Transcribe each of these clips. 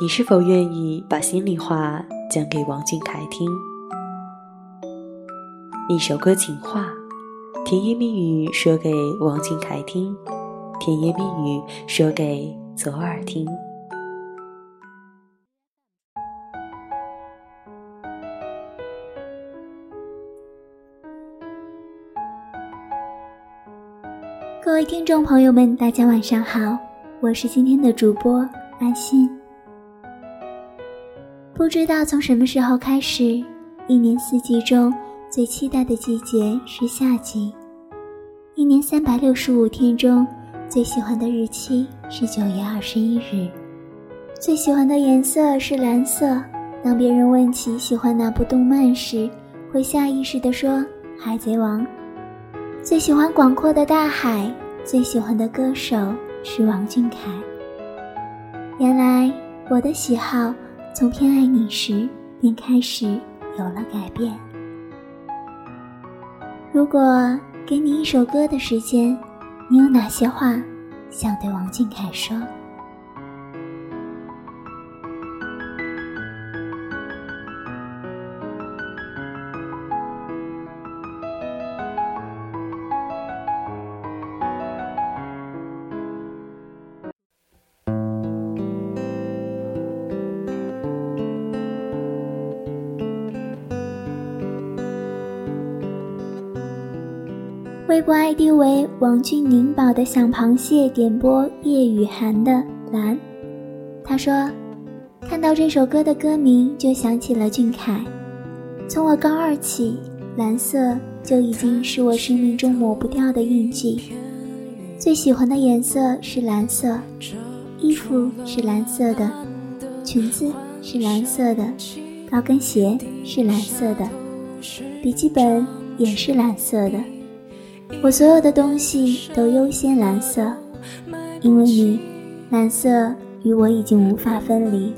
你是否愿意把心里话讲给王俊凯听？一首歌情话，甜言蜜语说给王俊凯听，甜言蜜语说给左耳听。各位听众朋友们，大家晚上好，我是今天的主播安心。不知道从什么时候开始，一年四季中最期待的季节是夏季，一年三百六十五天中最喜欢的日期是九月二十一日，最喜欢的颜色是蓝色。当别人问起喜欢哪部动漫时，会下意识地说《海贼王》。最喜欢广阔的大海，最喜欢的歌手是王俊凯。原来我的喜好从偏爱你时便开始有了改变。如果给你一首歌的时间，你有哪些话想对王俊凯说？微博 ID 为王俊宁宝的小螃蟹点播叶雨涵的《蓝》，他说：“看到这首歌的歌名就想起了俊凯。从我高二起，蓝色就已经是我生命中抹不掉的印记。最喜欢的颜色是蓝色，衣服是蓝色的，裙子是蓝色的，高跟鞋是蓝色的，笔记本也是蓝色的。”我所有的东西都优先蓝色，因为你，蓝色与我已经无法分离。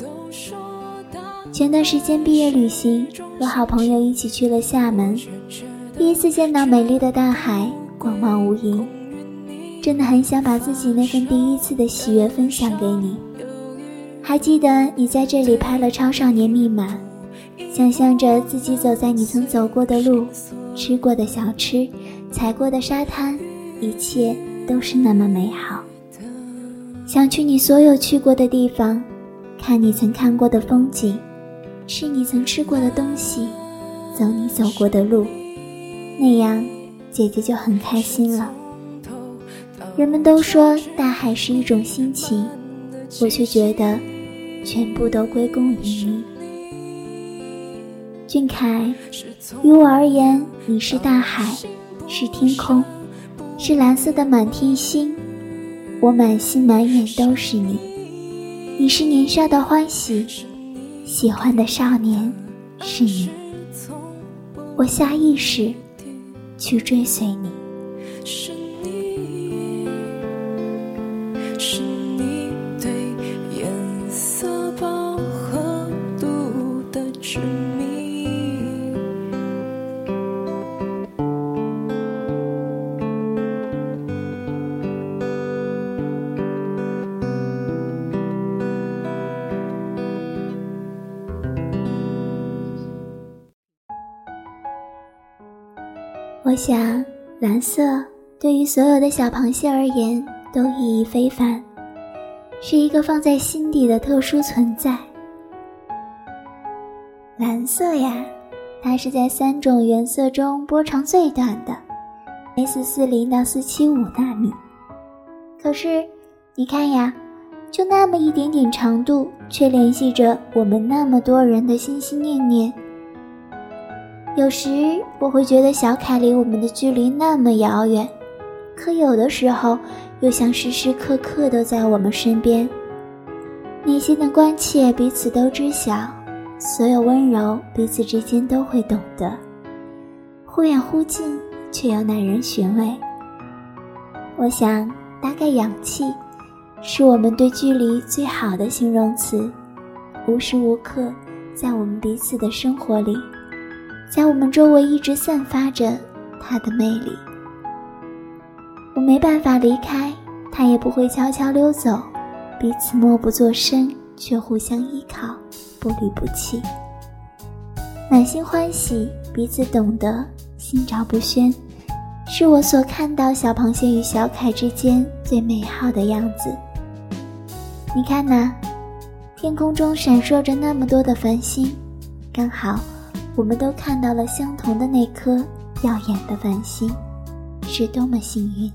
前段时间毕业旅行，和好朋友一起去了厦门，第一次见到美丽的大海，光芒无垠，真的很想把自己那份第一次的喜悦分享给你。还记得你在这里拍了《超少年密码》，想象着自己走在你曾走过的路，吃过的小吃。踩过的沙滩，一切都是那么美好。想去你所有去过的地方，看你曾看过的风景，吃你曾吃过的东西，走你走过的路，那样姐姐就很开心了。人们都说大海是一种心情，我却觉得全部都归功于你。俊凯，于我而言，你是大海。是天空，是蓝色的满天星，我满心满眼都是你。你是年少的欢喜，喜欢的少年是你。我下意识去追随你。想，蓝色对于所有的小螃蟹而言都意义非凡，是一个放在心底的特殊存在。蓝色呀，它是在三种原色中波长最短的，S 四零到四七五纳米。可是，你看呀，就那么一点点长度，却联系着我们那么多人的心心念念。有时我会觉得小凯离我们的距离那么遥远，可有的时候又想时时刻刻都在我们身边。内心的关切彼此都知晓，所有温柔彼此之间都会懂得。忽远忽近，却又耐人寻味。我想，大概氧气，是我们对距离最好的形容词。无时无刻，在我们彼此的生活里，在我们周围一直散发着它的魅力。我没办法离开，他也不会悄悄溜走。彼此默不作声，却互相依靠，不离不弃，满心欢喜，彼此懂得，心照不宣，是我所看到小螃蟹与小凯之间最美好的样子。你看呐，天空中闪烁着那么多的繁星，刚好，我们都看到了相同的那颗耀眼的繁星，是多么幸运。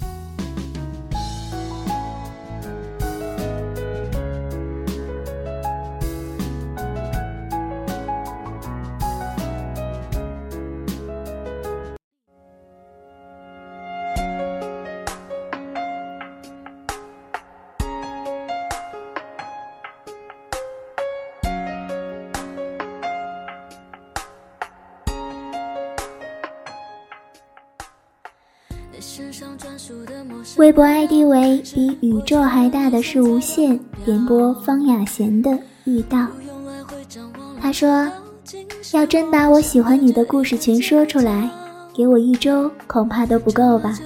微博 ID 为比宇宙还大的是无限点播方雅贤的遇到。他说：“要真把我喜欢你的故事全说出来，给我一周恐怕都不够吧。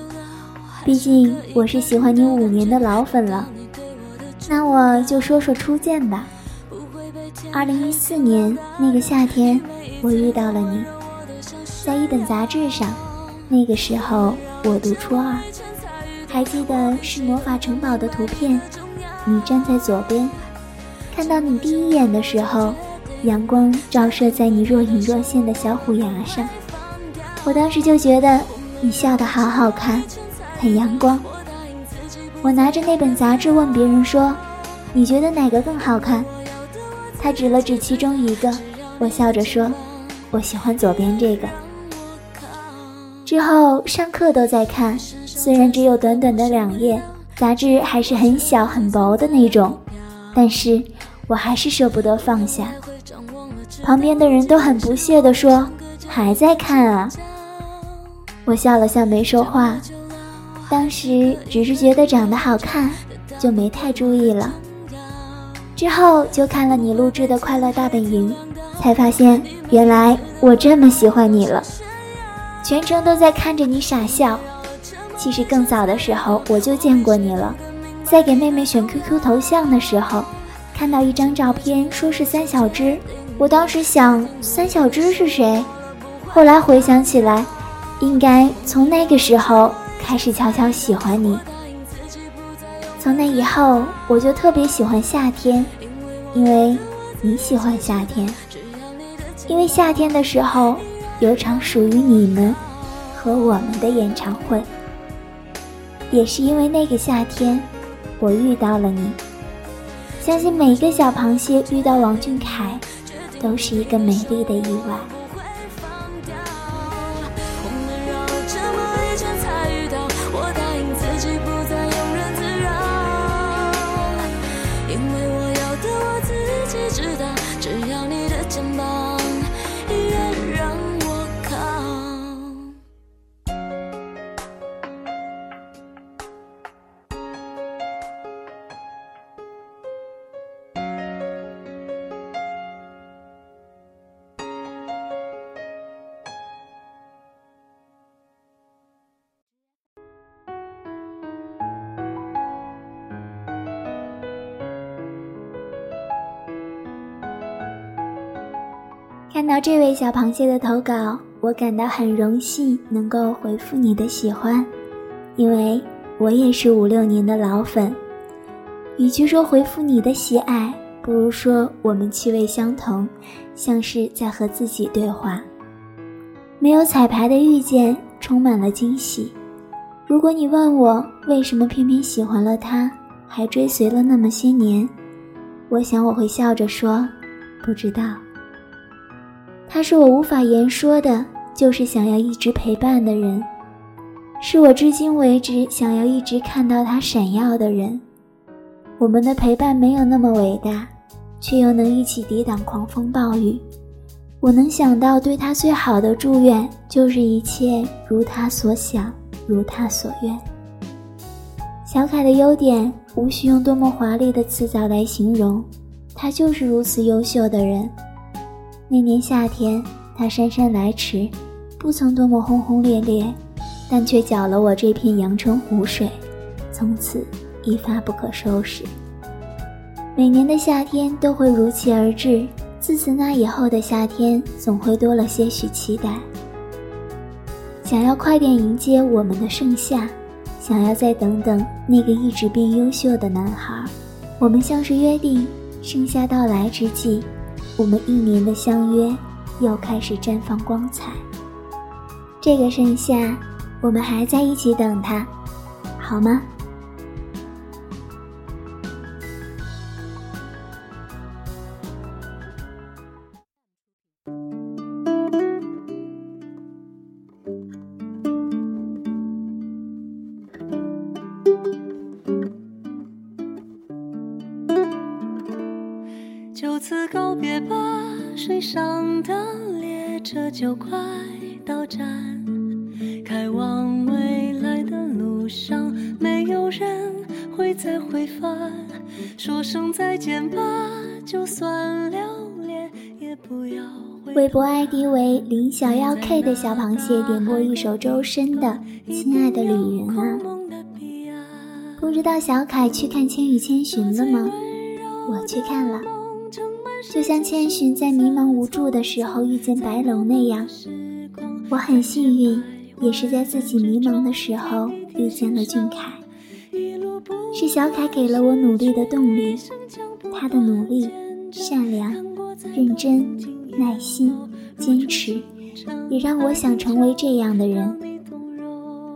毕竟我是喜欢你五年的老粉了。那我就说说初见吧。二零一四年那个夏天，我遇到了你，在一本杂志上。那个时候。”我读初二，还记得是魔法城堡的图片。你站在左边，看到你第一眼的时候，阳光照射在你若隐若现的小虎牙上。我当时就觉得你笑得好好看，很阳光。我拿着那本杂志问别人说：“你觉得哪个更好看？”他指了指其中一个，我笑着说：“我喜欢左边这个。”之后上课都在看，虽然只有短短的两页，杂志还是很小很薄的那种，但是我还是舍不得放下。旁边的人都很不屑地说：“还在看啊？”我笑了笑没说话，当时只是觉得长得好看，就没太注意了。之后就看了你录制的《快乐大本营》，才发现原来我这么喜欢你了。全程都在看着你傻笑。其实更早的时候我就见过你了，在给妹妹选 QQ 头像的时候，看到一张照片，说是三小只。我当时想，三小只是谁？后来回想起来，应该从那个时候开始悄悄喜欢你。从那以后，我就特别喜欢夏天，因为你喜欢夏天，因为夏天的时候。有场属于你们和我们的演唱会，也是因为那个夏天，我遇到了你。相信每一个小螃蟹遇到王俊凯，都是一个美丽的意外。看到这位小螃蟹的投稿，我感到很荣幸能够回复你的喜欢，因为我也是五六年的老粉。与其说回复你的喜爱，不如说我们气味相同，像是在和自己对话。没有彩排的遇见，充满了惊喜。如果你问我为什么偏偏喜欢了他，还追随了那么些年，我想我会笑着说，不知道。他是我无法言说的，就是想要一直陪伴的人，是我至今为止想要一直看到他闪耀的人。我们的陪伴没有那么伟大，却又能一起抵挡狂风暴雨。我能想到对他最好的祝愿，就是一切如他所想，如他所愿。小凯的优点，无需用多么华丽的词藻来形容，他就是如此优秀的人。那年夏天，他姗姗来迟，不曾多么轰轰烈烈，但却搅了我这片阳澄湖水，从此一发不可收拾。每年的夏天都会如期而至，自此那以后的夏天总会多了些许期待，想要快点迎接我们的盛夏。想要再等等那个一直变优秀的男孩，我们像是约定，盛夏到来之际，我们一年的相约又开始绽放光彩。这个盛夏，我们还在一起等他，好吗？就此告别吧，水上的列车就快到站。开往未来的路上，没有人会再回返。说声再见吧，就算留恋，也不要。微博 ID 为林小妖 K 的小螃蟹点播一首周深的《亲爱的旅人啊》，不知道小凯去看《千与千寻》了吗？我去看了。就像千寻在迷茫无助的时候遇见白龙那样，我很幸运，也是在自己迷茫的时候遇见了俊凯。是小凯给了我努力的动力，他的努力、善良、认真、耐心、坚持，也让我想成为这样的人。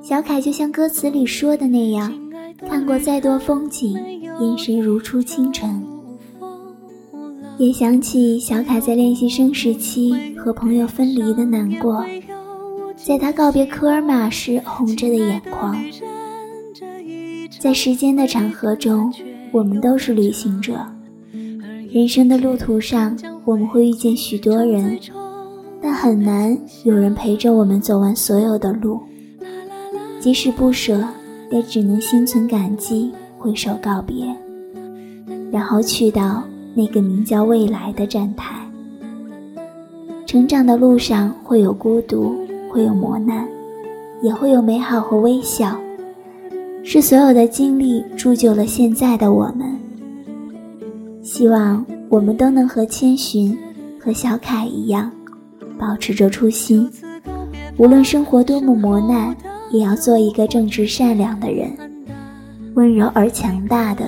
小凯就像歌词里说的那样，看过再多风景，眼神如初清晨。也想起小凯在练习生时期和朋友分离的难过，在他告别科尔玛时红着的眼眶。在时间的长河中，我们都是旅行者。人生的路途上，我们会遇见许多人，但很难有人陪着我们走完所有的路。即使不舍，也只能心存感激，挥手告别，然后去到。那个名叫未来的站台。成长的路上会有孤独，会有磨难，也会有美好和微笑。是所有的经历铸就了现在的我们。希望我们都能和千寻、和小凯一样，保持着初心。无论生活多么磨难，也要做一个正直善良的人，温柔而强大的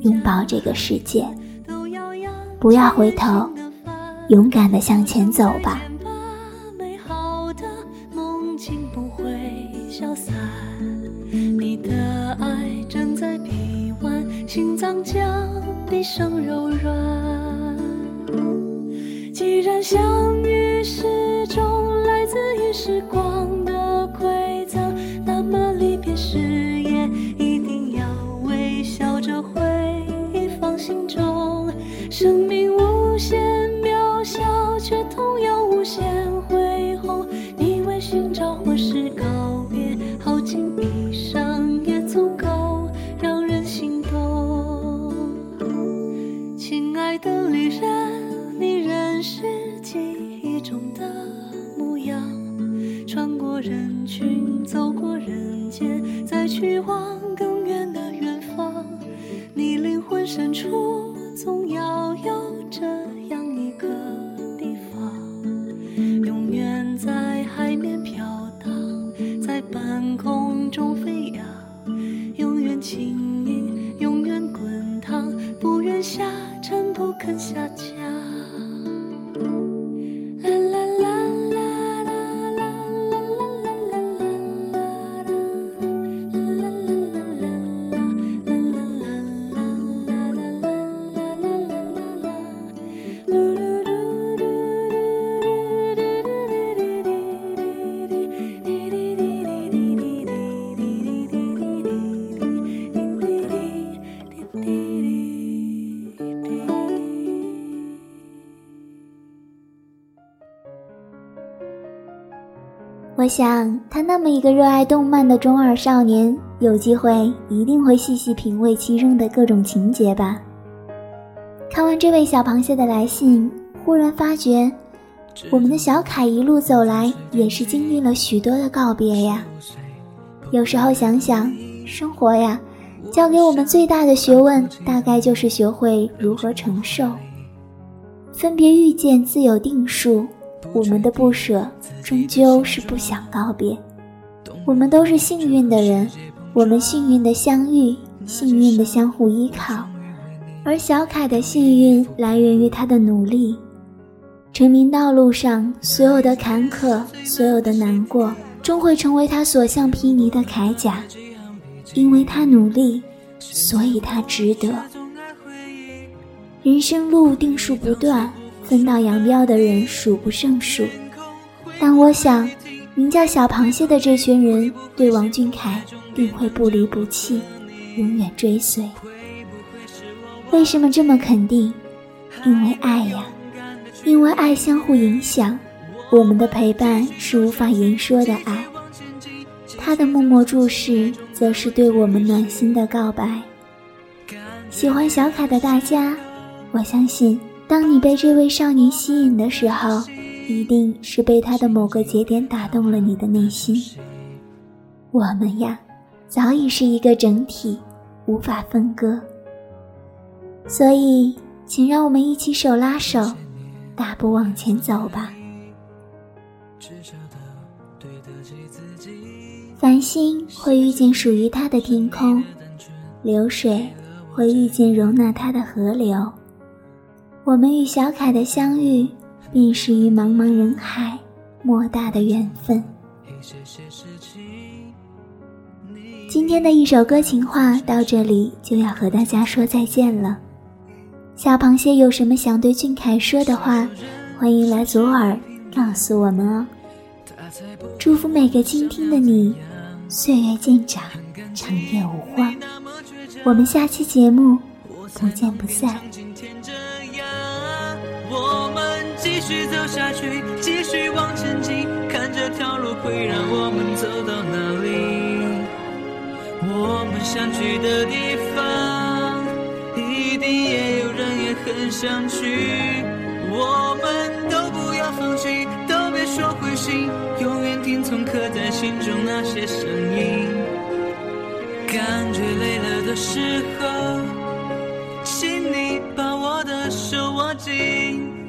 拥抱这个世界。不要回头，勇敢的向前走吧。美好的梦境不会消散，你的爱正在臂弯，心脏将闭上柔软。既然相遇是再去往更远的远方。你灵魂深处。我想，他那么一个热爱动漫的中二少年，有机会一定会细细品味其中的各种情节吧。看完这位小螃蟹的来信，忽然发觉，我们的小凯一路走来也是经历了许多的告别呀。有时候想想，生活呀，教给我们最大的学问，大概就是学会如何承受。分别遇见自有定数。我们的不舍，终究是不想告别。我们都是幸运的人，我们幸运的相遇，幸运的相互依靠。而小凯的幸运来源于他的努力。成名道路上所有的坎坷，所有的难过，终会成为他所向披靡的铠甲。因为他努力，所以他值得。人生路定数不断。分道扬镳的人数不胜数，但我想，名叫小螃蟹的这群人对王俊凯定会不离不弃，永远追随。为什么这么肯定？因为爱呀，因为爱相互影响。我们的陪伴是无法言说的爱，他的默默注视，则是对我们暖心的告白。喜欢小凯的大家，我相信。当你被这位少年吸引的时候，一定是被他的某个节点打动了你的内心。我们呀，早已是一个整体，无法分割。所以，请让我们一起手拉手，大步往前走吧。繁星会遇见属于它的天空，流水会遇见容纳它的河流。我们与小凯的相遇，便是于茫茫人海莫大的缘分。今天的一首歌情话到这里就要和大家说再见了。小螃蟹有什么想对俊凯说的话，欢迎来左耳告诉我们哦。祝福每个倾听的你，岁月渐长，长夜无荒。我们下期节目不见不散。继续走下去，继续往前进，看这条路会让我们走到哪里。我们想去的地方，一定也有人也很想去。我们都不要放弃，都别说灰心，永远听从刻在心中那些声音。感觉累了的时候，请你把我的手握紧。